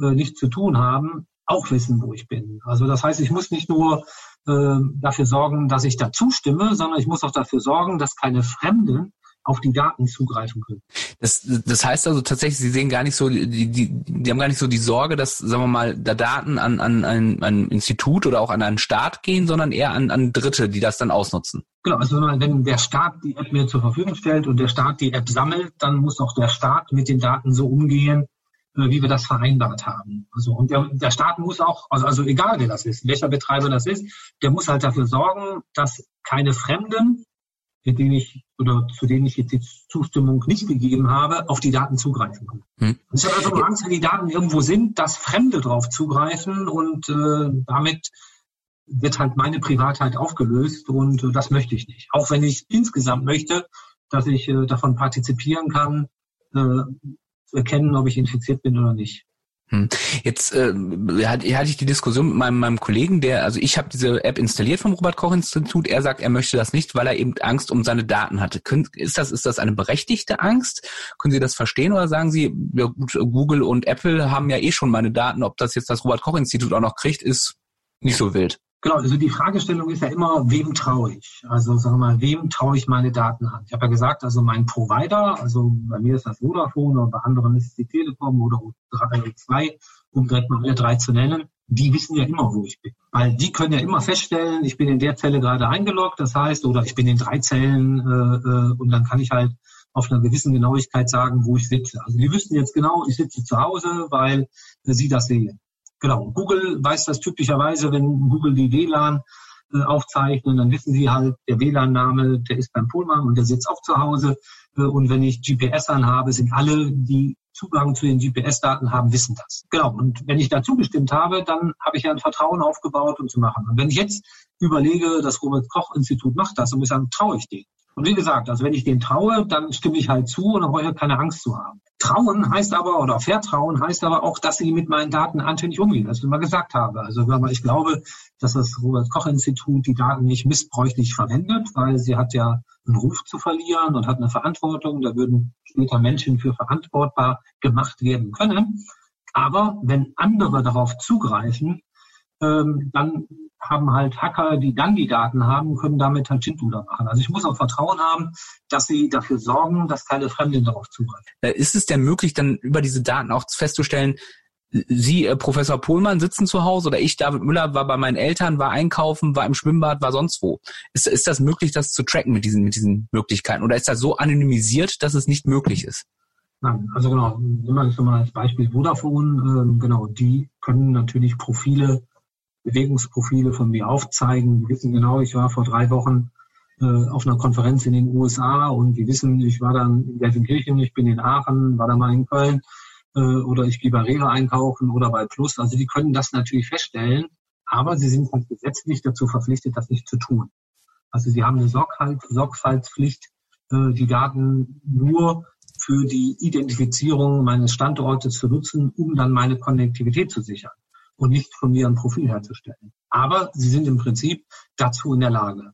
äh, nichts zu tun haben, auch wissen, wo ich bin. Also das heißt, ich muss nicht nur äh, dafür sorgen, dass ich da zustimme, sondern ich muss auch dafür sorgen, dass keine Fremden auf die Daten zugreifen können. Das, das heißt also tatsächlich, Sie sehen gar nicht so, die, die, die haben gar nicht so die Sorge, dass, sagen wir mal, da Daten an, an ein, ein Institut oder auch an einen Staat gehen, sondern eher an, an Dritte, die das dann ausnutzen. Genau, also wenn der Staat die App mir zur Verfügung stellt und der Staat die App sammelt, dann muss auch der Staat mit den Daten so umgehen, wie wir das vereinbart haben. Also und der, der Staat muss auch, also, also egal wer das ist, welcher Betreiber das ist, der muss halt dafür sorgen, dass keine Fremden, mit denen ich oder zu denen ich jetzt die Zustimmung nicht gegeben habe, auf die Daten zugreifen können. Hm. Ich habe also nur Angst, wenn die Daten irgendwo sind, dass Fremde drauf zugreifen und äh, damit wird halt meine Privatheit aufgelöst und äh, das möchte ich nicht. Auch wenn ich insgesamt möchte, dass ich äh, davon partizipieren kann, äh, zu erkennen, ob ich infiziert bin oder nicht. Hm. Jetzt äh, hatte ich die Diskussion mit meinem, meinem Kollegen, der, also ich habe diese App installiert vom Robert Koch Institut. Er sagt, er möchte das nicht, weil er eben Angst um seine Daten hatte. Können, ist das ist das eine berechtigte Angst? Können Sie das verstehen oder sagen Sie, ja gut, Google und Apple haben ja eh schon meine Daten. Ob das jetzt das Robert Koch Institut auch noch kriegt, ist nicht so wild. Genau, also die Fragestellung ist ja immer, wem traue ich? Also sagen wir mal, wem traue ich meine Daten an? Ich habe ja gesagt, also mein Provider, also bei mir ist das Vodafone und bei anderen ist es die Telekom oder O2, um direkt mal alle drei zu nennen, die wissen ja immer, wo ich bin. Weil die können ja immer feststellen, ich bin in der Zelle gerade eingeloggt, das heißt, oder ich bin in drei Zellen äh, äh und dann kann ich halt auf einer gewissen Genauigkeit sagen, wo ich sitze. Also die wüssten jetzt genau, ich sitze zu Hause, weil äh, sie das sehen. Genau. Google weiß das typischerweise, wenn Google die WLAN äh, aufzeichnen, dann wissen sie halt, der WLAN-Name, der ist beim Pohlmann und der sitzt auch zu Hause. Äh, und wenn ich GPS anhabe, sind alle, die Zugang zu den GPS-Daten haben, wissen das. Genau. Und wenn ich da zugestimmt habe, dann habe ich ja ein Vertrauen aufgebaut, um zu machen. Und wenn ich jetzt überlege, das Robert-Koch-Institut macht das, und ich sagen, traue ich denen. Und wie gesagt, also wenn ich dem traue, dann stimme ich halt zu und dann brauche keine Angst zu haben. Trauen heißt aber, oder Vertrauen heißt aber auch, dass sie mit meinen Daten anständig umgehen, was ich immer gesagt habe. Also ich glaube, dass das Robert-Koch-Institut die Daten nicht missbräuchlich verwendet, weil sie hat ja einen Ruf zu verlieren und hat eine Verantwortung. Da würden später Menschen für verantwortbar gemacht werden können. Aber wenn andere darauf zugreifen, ähm, dann haben halt Hacker, die dann die Daten haben, können damit halt Schindluder machen. Also ich muss auch Vertrauen haben, dass sie dafür sorgen, dass keine Fremden darauf zugreifen. Äh, ist es denn möglich, dann über diese Daten auch festzustellen, Sie, äh, Professor Pohlmann, sitzen zu Hause oder ich, David Müller, war bei meinen Eltern, war einkaufen, war im Schwimmbad, war sonst wo. Ist, ist das möglich, das zu tracken mit diesen, mit diesen Möglichkeiten? Oder ist das so anonymisiert, dass es nicht möglich ist? Nein, also genau, nehmen wir jetzt mal als Beispiel Vodafone, ähm, genau, die können natürlich Profile, Bewegungsprofile von mir aufzeigen. Die wissen genau, ich war vor drei Wochen äh, auf einer Konferenz in den USA und die wissen, ich war dann in Gelsenkirchen, ich bin in Aachen, war da mal in Köln äh, oder ich gehe bei Rewe einkaufen oder bei Plus. Also die können das natürlich feststellen, aber sie sind halt gesetzlich dazu verpflichtet, das nicht zu tun. Also sie haben eine Sorgfalt, Sorgfaltspflicht, äh, die Daten nur für die Identifizierung meines Standortes zu nutzen, um dann meine Konnektivität zu sichern und nicht von mir ein Profil herzustellen. Aber sie sind im Prinzip dazu in der Lage.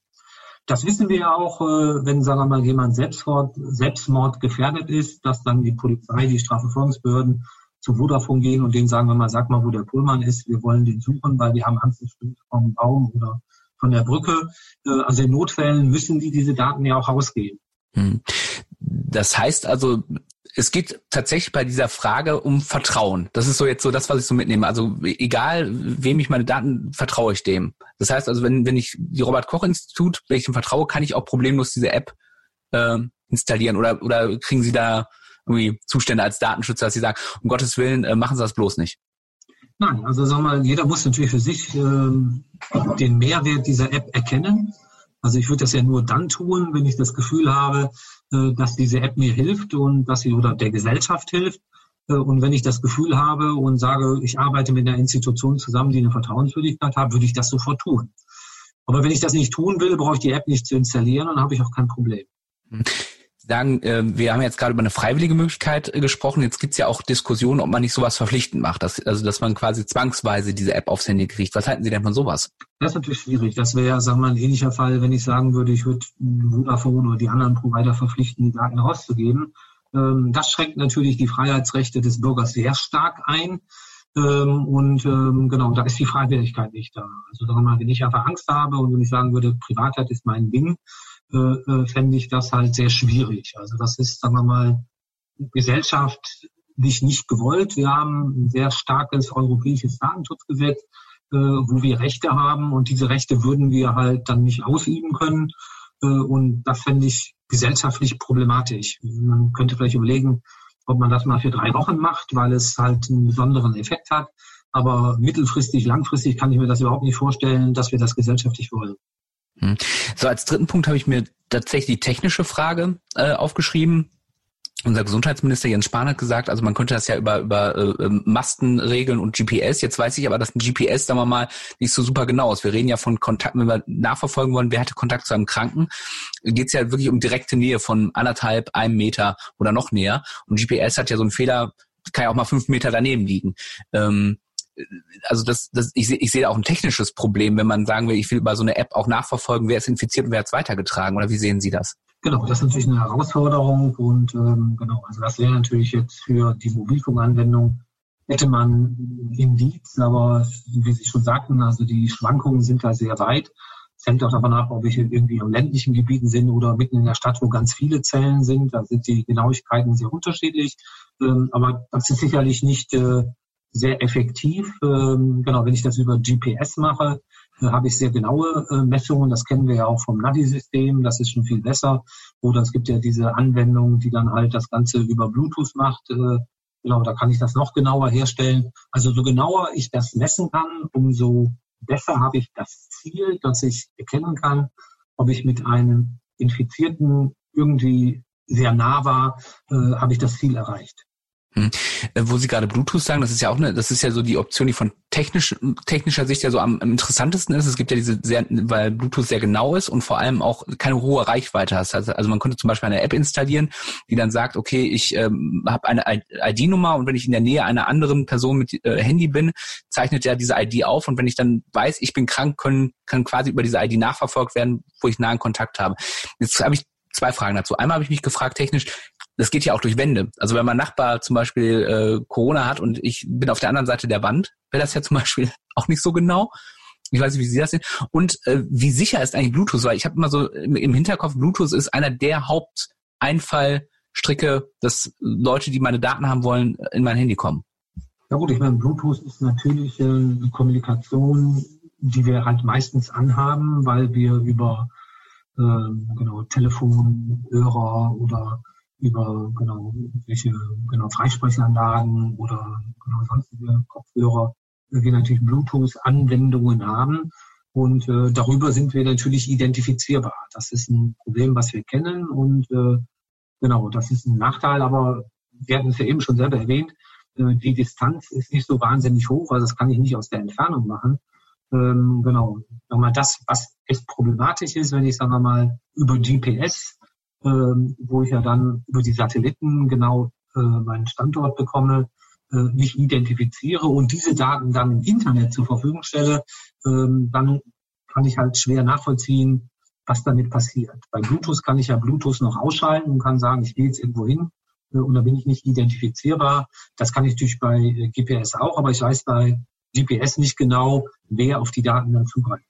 Das wissen wir ja auch, äh, wenn, sagen wir mal, jemand Selbstmord, Selbstmord gefährdet ist, dass dann die Polizei, die Strafverfolgungsbehörden zu Vodafone gehen und denen sagen wir mal, sag mal, wo der Pullmann ist, wir wollen den suchen, weil wir haben Angst vom Baum oder von der Brücke. Äh, also in Notfällen müssen die diese Daten ja auch rausgeben. Hm. Das heißt also, es geht tatsächlich bei dieser Frage um Vertrauen. Das ist so jetzt so das, was ich so mitnehme. Also egal, wem ich meine Daten, vertraue ich dem. Das heißt also, wenn, wenn ich die Robert-Koch-Institut, wenn ich dem vertraue, kann ich auch problemlos diese App äh, installieren oder, oder kriegen Sie da irgendwie Zustände als Datenschützer, dass Sie sagen, um Gottes Willen, äh, machen Sie das bloß nicht? Nein, also sagen wir mal, jeder muss natürlich für sich ähm, den Mehrwert dieser App erkennen. Also ich würde das ja nur dann tun, wenn ich das Gefühl habe, dass diese App mir hilft und dass sie oder der Gesellschaft hilft. Äh, und wenn ich das Gefühl habe und sage, ich arbeite mit einer Institution zusammen, die eine Vertrauenswürdigkeit hat, würde ich das sofort tun. Aber wenn ich das nicht tun will, brauche ich die App nicht zu installieren und habe ich auch kein Problem. Sagen, äh, wir haben jetzt gerade über eine freiwillige Möglichkeit äh, gesprochen. Jetzt gibt's ja auch Diskussionen, ob man nicht sowas verpflichtend macht, dass, also dass man quasi zwangsweise diese App aufs Handy kriegt. Was halten Sie denn von sowas? Das ist natürlich schwierig. Das wäre, sagen wir mal, ein ähnlicher Fall, wenn ich sagen würde, ich würde Vodafone oder die anderen Provider verpflichten, die Daten rauszugeben. Ähm, das schränkt natürlich die Freiheitsrechte des Bürgers sehr stark ein. Ähm, und ähm, genau, da ist die Freiwilligkeit nicht da. Also sagen wir mal, wenn ich einfach Angst habe und wenn ich sagen würde, Privatheit ist mein Ding, äh, äh, fände ich das halt sehr schwierig. Also das ist, sagen wir mal, gesellschaftlich nicht gewollt. Wir haben ein sehr starkes europäisches Datenschutzgesetz, äh, wo wir Rechte haben und diese Rechte würden wir halt dann nicht ausüben können. Äh, und das fände ich gesellschaftlich problematisch. Man könnte vielleicht überlegen, ob man das mal für drei Wochen macht, weil es halt einen besonderen Effekt hat. Aber mittelfristig, langfristig kann ich mir das überhaupt nicht vorstellen, dass wir das gesellschaftlich wollen. Hm. So, als dritten Punkt habe ich mir tatsächlich die technische Frage äh, aufgeschrieben. Unser Gesundheitsminister Jens Spahn hat gesagt, also man könnte das ja über, über äh, ähm, Masten regeln und GPS. Jetzt weiß ich aber, dass ein GPS, sagen wir mal, nicht so super genau ist. Wir reden ja von Kontakt, wenn wir nachverfolgen wollen, wer hatte Kontakt zu einem Kranken, geht es ja wirklich um direkte Nähe von anderthalb, einem Meter oder noch näher. Und GPS hat ja so einen Fehler, kann ja auch mal fünf Meter daneben liegen. Ähm, also das, das ich, sehe ich sehe auch ein technisches Problem, wenn man sagen will, ich will über so eine App auch nachverfolgen, wer ist infiziert und wer hat es weitergetragen. Oder wie sehen Sie das? Genau, das ist natürlich eine Herausforderung und ähm, genau, also das wäre natürlich jetzt für die Mobilfunkanwendung hätte man Indiz, aber wie Sie schon sagten, also die Schwankungen sind da sehr weit. Es hängt auch davon ab, ob ich irgendwie in ländlichen Gebieten sind oder mitten in der Stadt, wo ganz viele Zellen sind. Da sind die Genauigkeiten sehr unterschiedlich. Ähm, aber das ist sicherlich nicht äh, sehr effektiv. Ähm, genau, wenn ich das über GPS mache, äh, habe ich sehr genaue äh, Messungen. Das kennen wir ja auch vom Navi-System. Das ist schon viel besser. Oder es gibt ja diese Anwendung, die dann halt das Ganze über Bluetooth macht. Äh, genau, da kann ich das noch genauer herstellen. Also so genauer ich das messen kann, umso besser habe ich das Ziel, dass ich erkennen kann, ob ich mit einem Infizierten irgendwie sehr nah war, äh, habe ich das Ziel erreicht. Hm. Äh, wo Sie gerade Bluetooth sagen, das ist ja auch eine, das ist ja so die Option, die von technisch, technischer Sicht ja so am, am interessantesten ist. Es gibt ja diese sehr, weil Bluetooth sehr genau ist und vor allem auch keine hohe Reichweite hat. Also, also man könnte zum Beispiel eine App installieren, die dann sagt, okay, ich ähm, habe eine ID-Nummer und wenn ich in der Nähe einer anderen Person mit äh, Handy bin, zeichnet ja diese ID auf und wenn ich dann weiß, ich bin krank, können, kann quasi über diese ID nachverfolgt werden, wo ich nahen Kontakt habe. Jetzt habe ich zwei Fragen dazu. Einmal habe ich mich gefragt technisch, das geht ja auch durch Wände. Also wenn mein Nachbar zum Beispiel äh, Corona hat und ich bin auf der anderen Seite der Wand, wäre das ja zum Beispiel auch nicht so genau. Ich weiß nicht, wie Sie das sehen. Und äh, wie sicher ist eigentlich Bluetooth? Weil ich habe immer so im, im Hinterkopf, Bluetooth ist einer der Haupteinfallstricke, dass Leute, die meine Daten haben wollen, in mein Handy kommen. Ja gut, ich meine, Bluetooth ist natürlich äh, Kommunikation, die wir halt meistens anhaben, weil wir über äh, genau Telefon, Hörer oder über genau welche genau Freisprechanlagen oder genau sonstige Kopfhörer wir natürlich Bluetooth-Anwendungen haben. Und äh, darüber sind wir natürlich identifizierbar. Das ist ein Problem, was wir kennen. Und äh, genau, das ist ein Nachteil, aber wir hatten es ja eben schon selber erwähnt, äh, die Distanz ist nicht so wahnsinnig hoch, also das kann ich nicht aus der Entfernung machen. Ähm, genau, nochmal das, was echt problematisch ist, wenn ich, sagen wir mal, über GPS ähm, wo ich ja dann über die Satelliten genau äh, meinen Standort bekomme, äh, mich identifiziere und diese Daten dann im Internet zur Verfügung stelle, ähm, dann kann ich halt schwer nachvollziehen, was damit passiert. Bei Bluetooth kann ich ja Bluetooth noch ausschalten und kann sagen, ich gehe jetzt irgendwo hin äh, und da bin ich nicht identifizierbar. Das kann ich natürlich bei äh, GPS auch, aber ich weiß bei GPS nicht genau, wer auf die Daten dann zugreift.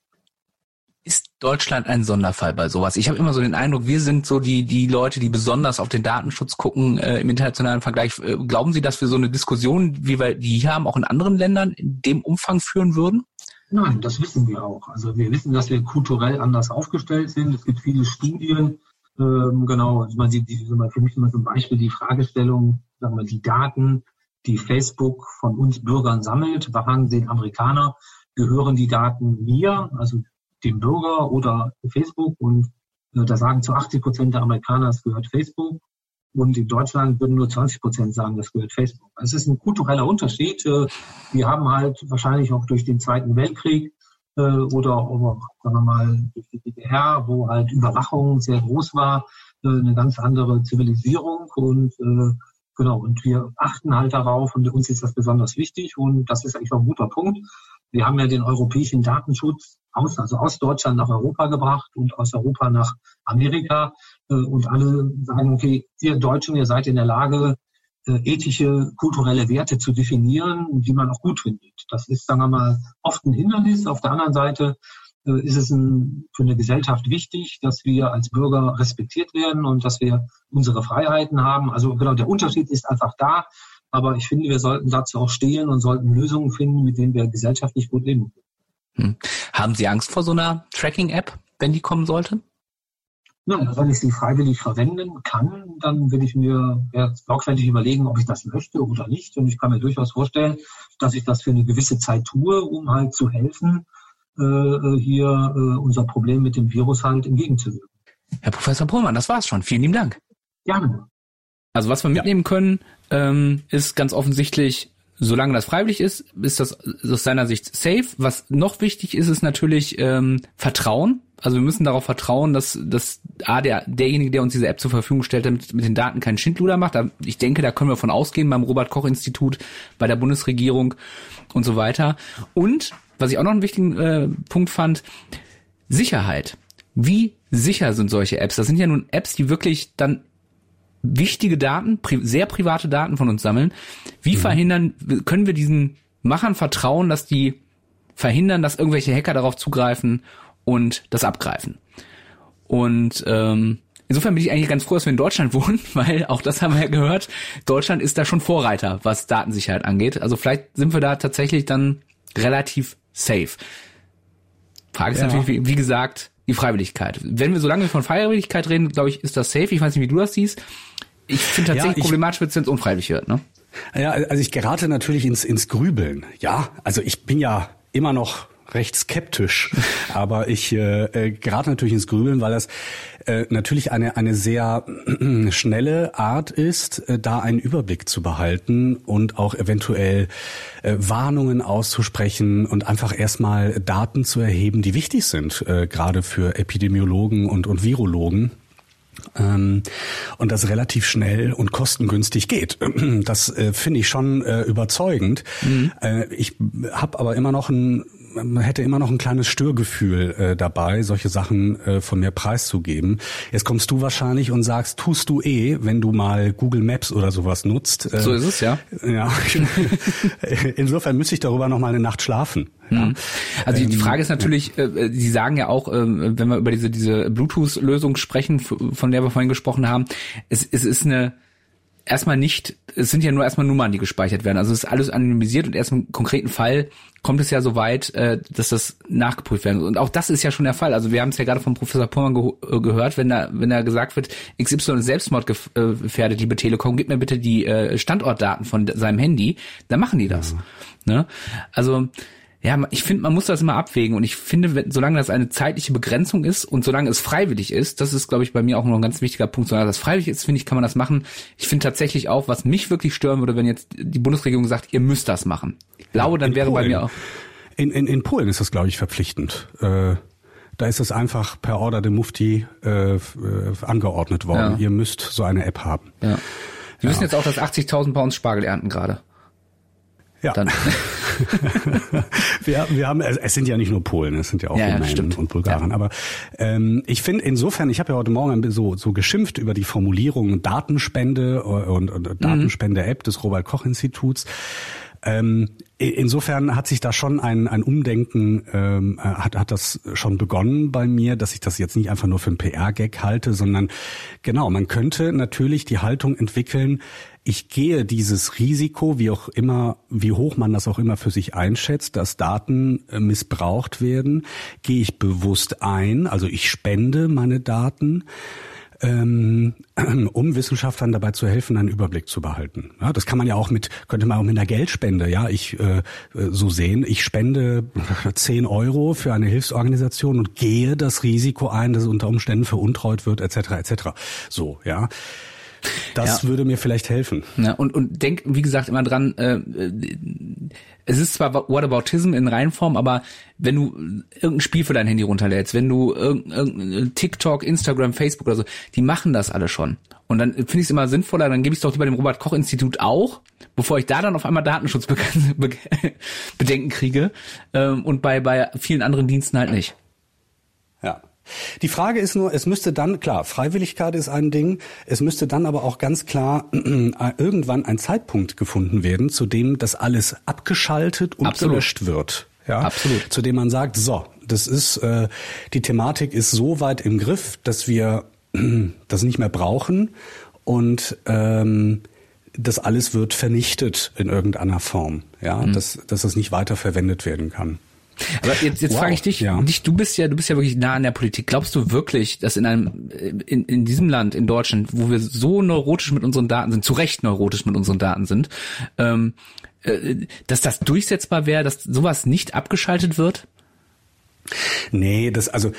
Ist Deutschland ein Sonderfall bei sowas? Ich habe immer so den Eindruck, wir sind so die, die Leute, die besonders auf den Datenschutz gucken äh, im internationalen Vergleich. Äh, glauben Sie, dass wir so eine Diskussion, wie wir die hier haben, auch in anderen Ländern in dem Umfang führen würden? Nein, das wissen wir auch. Also wir wissen, dass wir kulturell anders aufgestellt sind. Es gibt viele Studien. Ähm, genau, also man sieht, die, für mich immer zum Beispiel die Fragestellung, sagen wir, die Daten, die Facebook von uns Bürgern sammelt, waren den Amerikaner, gehören die Daten mir, also dem Bürger oder Facebook. Und äh, da sagen zu 80 Prozent der Amerikaner, es gehört Facebook. Und in Deutschland würden nur 20 Prozent sagen, das gehört Facebook. Es ist ein kultureller Unterschied. Äh, wir haben halt wahrscheinlich auch durch den Zweiten Weltkrieg äh, oder auch, sagen wir mal, durch die DDR, wo halt Überwachung sehr groß war, äh, eine ganz andere Zivilisierung. Und genau, und wir achten halt darauf und uns ist das besonders wichtig. Und das ist eigentlich auch ein guter Punkt. Wir haben ja den europäischen Datenschutz aus, also aus Deutschland nach Europa gebracht und aus Europa nach Amerika. Äh, und alle sagen, okay, ihr Deutschen, ihr seid in der Lage, äh, ethische, kulturelle Werte zu definieren, die man auch gut findet. Das ist, sagen wir mal, oft ein Hindernis. Auf der anderen Seite äh, ist es ein, für eine Gesellschaft wichtig, dass wir als Bürger respektiert werden und dass wir unsere Freiheiten haben. Also genau, der Unterschied ist einfach da. Aber ich finde, wir sollten dazu auch stehen und sollten Lösungen finden, mit denen wir gesellschaftlich gut leben können. Hm. Haben Sie Angst vor so einer Tracking-App, wenn die kommen sollte? Nein, also wenn ich sie freiwillig verwenden kann, dann will ich mir ja, sorgfältig überlegen, ob ich das möchte oder nicht. Und ich kann mir durchaus vorstellen, dass ich das für eine gewisse Zeit tue, um halt zu helfen, äh, hier äh, unser Problem mit dem Virus halt entgegenzuwirken. Herr Professor Pohlmann, das war's schon. Vielen lieben Dank. Gerne. Also was wir mitnehmen können, ähm, ist ganz offensichtlich, solange das freiwillig ist, ist das aus seiner Sicht safe. Was noch wichtig ist, ist natürlich ähm, Vertrauen. Also wir müssen darauf vertrauen, dass, dass A, der, derjenige, der uns diese App zur Verfügung stellt, damit mit den Daten keinen Schindluder macht. Ich denke, da können wir von ausgehen beim Robert-Koch-Institut, bei der Bundesregierung und so weiter. Und, was ich auch noch einen wichtigen äh, Punkt fand, Sicherheit. Wie sicher sind solche Apps? Das sind ja nun Apps, die wirklich dann wichtige Daten, pri sehr private Daten von uns sammeln. Wie mhm. verhindern, können wir diesen Machern vertrauen, dass die verhindern, dass irgendwelche Hacker darauf zugreifen und das abgreifen? Und ähm, insofern bin ich eigentlich ganz froh, dass wir in Deutschland wohnen, weil auch das haben wir ja gehört, Deutschland ist da schon Vorreiter, was Datensicherheit angeht. Also vielleicht sind wir da tatsächlich dann relativ safe. Frage ist ja. natürlich, wie, wie gesagt, die Freiwilligkeit. Wenn wir so lange von Freiwilligkeit reden, glaube ich, ist das safe. Ich weiß nicht, wie du das siehst. Ich finde tatsächlich ja, problematisch wird, wenn es unfreiwillig wird, ne? Ja, also ich gerate natürlich ins, ins Grübeln. Ja, also ich bin ja immer noch recht skeptisch, aber ich äh, äh, gerate natürlich ins Grübeln, weil das äh, natürlich eine eine sehr äh, schnelle Art ist, äh, da einen Überblick zu behalten und auch eventuell äh, Warnungen auszusprechen und einfach erstmal Daten zu erheben, die wichtig sind, äh, gerade für Epidemiologen und und Virologen ähm, und das relativ schnell und kostengünstig geht. Das äh, finde ich schon äh, überzeugend. Mhm. Äh, ich habe aber immer noch ein man hätte immer noch ein kleines Störgefühl äh, dabei, solche Sachen äh, von mir preiszugeben. Jetzt kommst du wahrscheinlich und sagst, tust du eh, wenn du mal Google Maps oder sowas nutzt. Äh, so ist es, ja. Ja. Insofern müsste ich darüber noch mal eine Nacht schlafen. Ja. Mhm. Also die ähm, Frage ist natürlich, äh, Sie sagen ja auch, äh, wenn wir über diese, diese Bluetooth-Lösung sprechen, von der wir vorhin gesprochen haben, es, es ist eine erstmal nicht, es sind ja nur erstmal Nummern, die gespeichert werden. Also es ist alles anonymisiert und erst im konkreten Fall kommt es ja so weit, äh, dass das nachgeprüft werden muss. Und auch das ist ja schon der Fall. Also wir haben es ja gerade von Professor Pullmann ge äh, gehört, wenn da, wenn da gesagt wird, XY ist Selbstmord gefährdet, liebe Telekom, gib mir bitte die äh, Standortdaten von seinem Handy, dann machen die das. Ja. Ne? Also ja, ich finde, man muss das immer abwägen und ich finde, solange das eine zeitliche Begrenzung ist und solange es freiwillig ist, das ist, glaube ich, bei mir auch noch ein ganz wichtiger Punkt, solange das freiwillig ist, finde ich, kann man das machen. Ich finde tatsächlich auch, was mich wirklich stören würde, wenn jetzt die Bundesregierung sagt, ihr müsst das machen. Ich glaube, dann in wäre Polen. bei mir auch. In, in, in Polen ist das, glaube ich, verpflichtend. Äh da ist es einfach per Order de Mufti äh, äh, angeordnet worden. Ja. Ihr müsst so eine App haben. Ja. Wir ja. wissen jetzt auch, dass 80.000 bei uns Spargel ernten gerade. Ja. Dann. wir, wir haben, es sind ja nicht nur Polen, es sind ja auch ja, Rumänen und Bulgaren. Ja. Aber ähm, ich finde insofern, ich habe ja heute Morgen so, so geschimpft über die Formulierung Datenspende und, und Datenspende-App des Robert Koch Instituts. Ähm, insofern hat sich da schon ein, ein Umdenken, ähm, hat, hat das schon begonnen bei mir, dass ich das jetzt nicht einfach nur für einen PR-Gag halte, sondern genau, man könnte natürlich die Haltung entwickeln, ich gehe dieses Risiko, wie auch immer, wie hoch man das auch immer für sich einschätzt, dass Daten äh, missbraucht werden, gehe ich bewusst ein, also ich spende meine Daten ähm, um Wissenschaftlern dabei zu helfen, einen Überblick zu behalten. Ja, das kann man ja auch mit, könnte man auch mit einer Geldspende, ja, ich äh, so sehen. Ich spende 10 Euro für eine Hilfsorganisation und gehe das Risiko ein, dass es unter Umständen veruntreut wird, etc. etc. So, ja. Das ja. würde mir vielleicht helfen. Ja, und, und denk, wie gesagt, immer dran, äh, es ist zwar Whataboutism in Reinform, aber wenn du irgendein Spiel für dein Handy runterlädst, wenn du irgendein TikTok, Instagram, Facebook oder so, die machen das alle schon. Und dann finde ich es immer sinnvoller, dann gebe ich es doch lieber dem Robert-Koch-Institut auch, bevor ich da dann auf einmal Datenschutzbedenken kriege ähm, und bei, bei vielen anderen Diensten halt nicht. Ja. Die Frage ist nur, es müsste dann, klar, Freiwilligkeit ist ein Ding, es müsste dann aber auch ganz klar irgendwann ein Zeitpunkt gefunden werden, zu dem das alles abgeschaltet und Absolut. gelöscht wird. Ja, Absolut. Zu dem man sagt, so, das ist, äh, die Thematik ist so weit im Griff, dass wir das nicht mehr brauchen und ähm, das alles wird vernichtet in irgendeiner Form, ja, mhm. dass, dass es nicht weiter verwendet werden kann. Aber jetzt, jetzt wow, frage ich dich, ja. dich, du bist ja, du bist ja wirklich nah an der Politik. Glaubst du wirklich, dass in einem, in, in diesem Land, in Deutschland, wo wir so neurotisch mit unseren Daten sind, zu Recht neurotisch mit unseren Daten sind, ähm, äh, dass das durchsetzbar wäre, dass sowas nicht abgeschaltet wird? Nee, das also.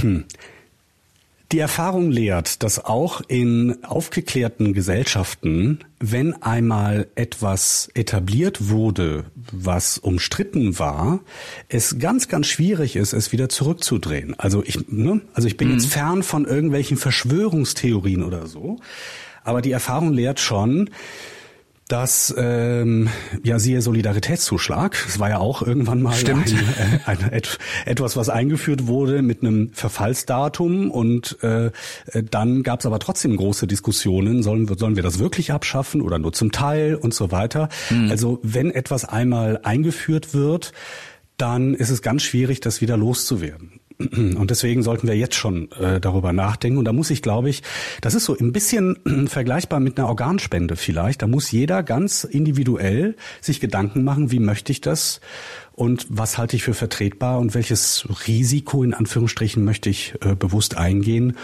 Hm. Die Erfahrung lehrt, dass auch in aufgeklärten Gesellschaften, wenn einmal etwas etabliert wurde, was umstritten war, es ganz, ganz schwierig ist, es wieder zurückzudrehen. Also ich, ne, also ich bin mhm. jetzt fern von irgendwelchen Verschwörungstheorien oder so, aber die Erfahrung lehrt schon, dass ähm, ja siehe Solidaritätszuschlag. Es war ja auch irgendwann mal. Ein, äh, ein, et, etwas, was eingeführt wurde mit einem Verfallsdatum und äh, dann gab es aber trotzdem große Diskussionen, sollen wir, sollen wir das wirklich abschaffen oder nur zum Teil und so weiter. Mhm. Also wenn etwas einmal eingeführt wird, dann ist es ganz schwierig, das wieder loszuwerden. Und deswegen sollten wir jetzt schon äh, darüber nachdenken. Und da muss ich, glaube ich, das ist so ein bisschen vergleichbar mit einer Organspende vielleicht. Da muss jeder ganz individuell sich Gedanken machen, wie möchte ich das und was halte ich für vertretbar und welches Risiko in Anführungsstrichen möchte ich äh, bewusst eingehen,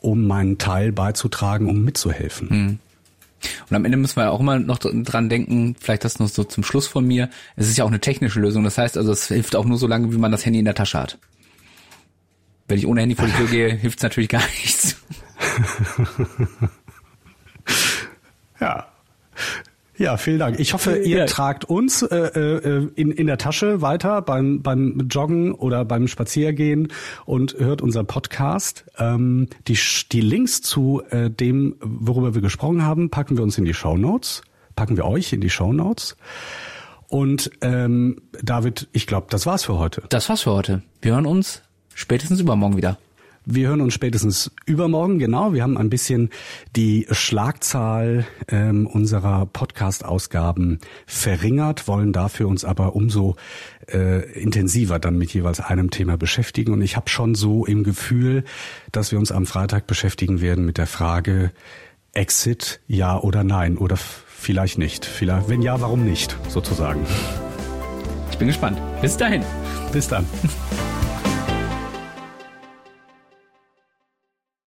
um meinen Teil beizutragen, um mitzuhelfen. Hm. Und am Ende müssen wir auch immer noch dran denken, vielleicht das noch so zum Schluss von mir. Es ist ja auch eine technische Lösung. Das heißt also, es hilft auch nur so lange, wie man das Handy in der Tasche hat. Wenn ich ohne Handy vor die Tür gehe, hilft es natürlich gar nichts. ja. Ja, vielen Dank. Ich hoffe, ihr ja. tragt uns äh, äh, in, in der Tasche weiter beim, beim Joggen oder beim Spaziergehen und hört unser Podcast. Ähm, die, die Links zu äh, dem, worüber wir gesprochen haben, packen wir uns in die Show Notes. Packen wir euch in die Show Notes. Und ähm, David, ich glaube, das war's für heute. Das war's für heute. Wir hören uns spätestens übermorgen wieder. Wir hören uns spätestens übermorgen, genau. Wir haben ein bisschen die Schlagzahl ähm, unserer Podcast-Ausgaben verringert, wollen dafür uns aber umso äh, intensiver dann mit jeweils einem Thema beschäftigen. Und ich habe schon so im Gefühl, dass wir uns am Freitag beschäftigen werden mit der Frage Exit, ja oder nein oder vielleicht nicht. Vielleicht, wenn ja, warum nicht, sozusagen. Ich bin gespannt. Bis dahin. Bis dann.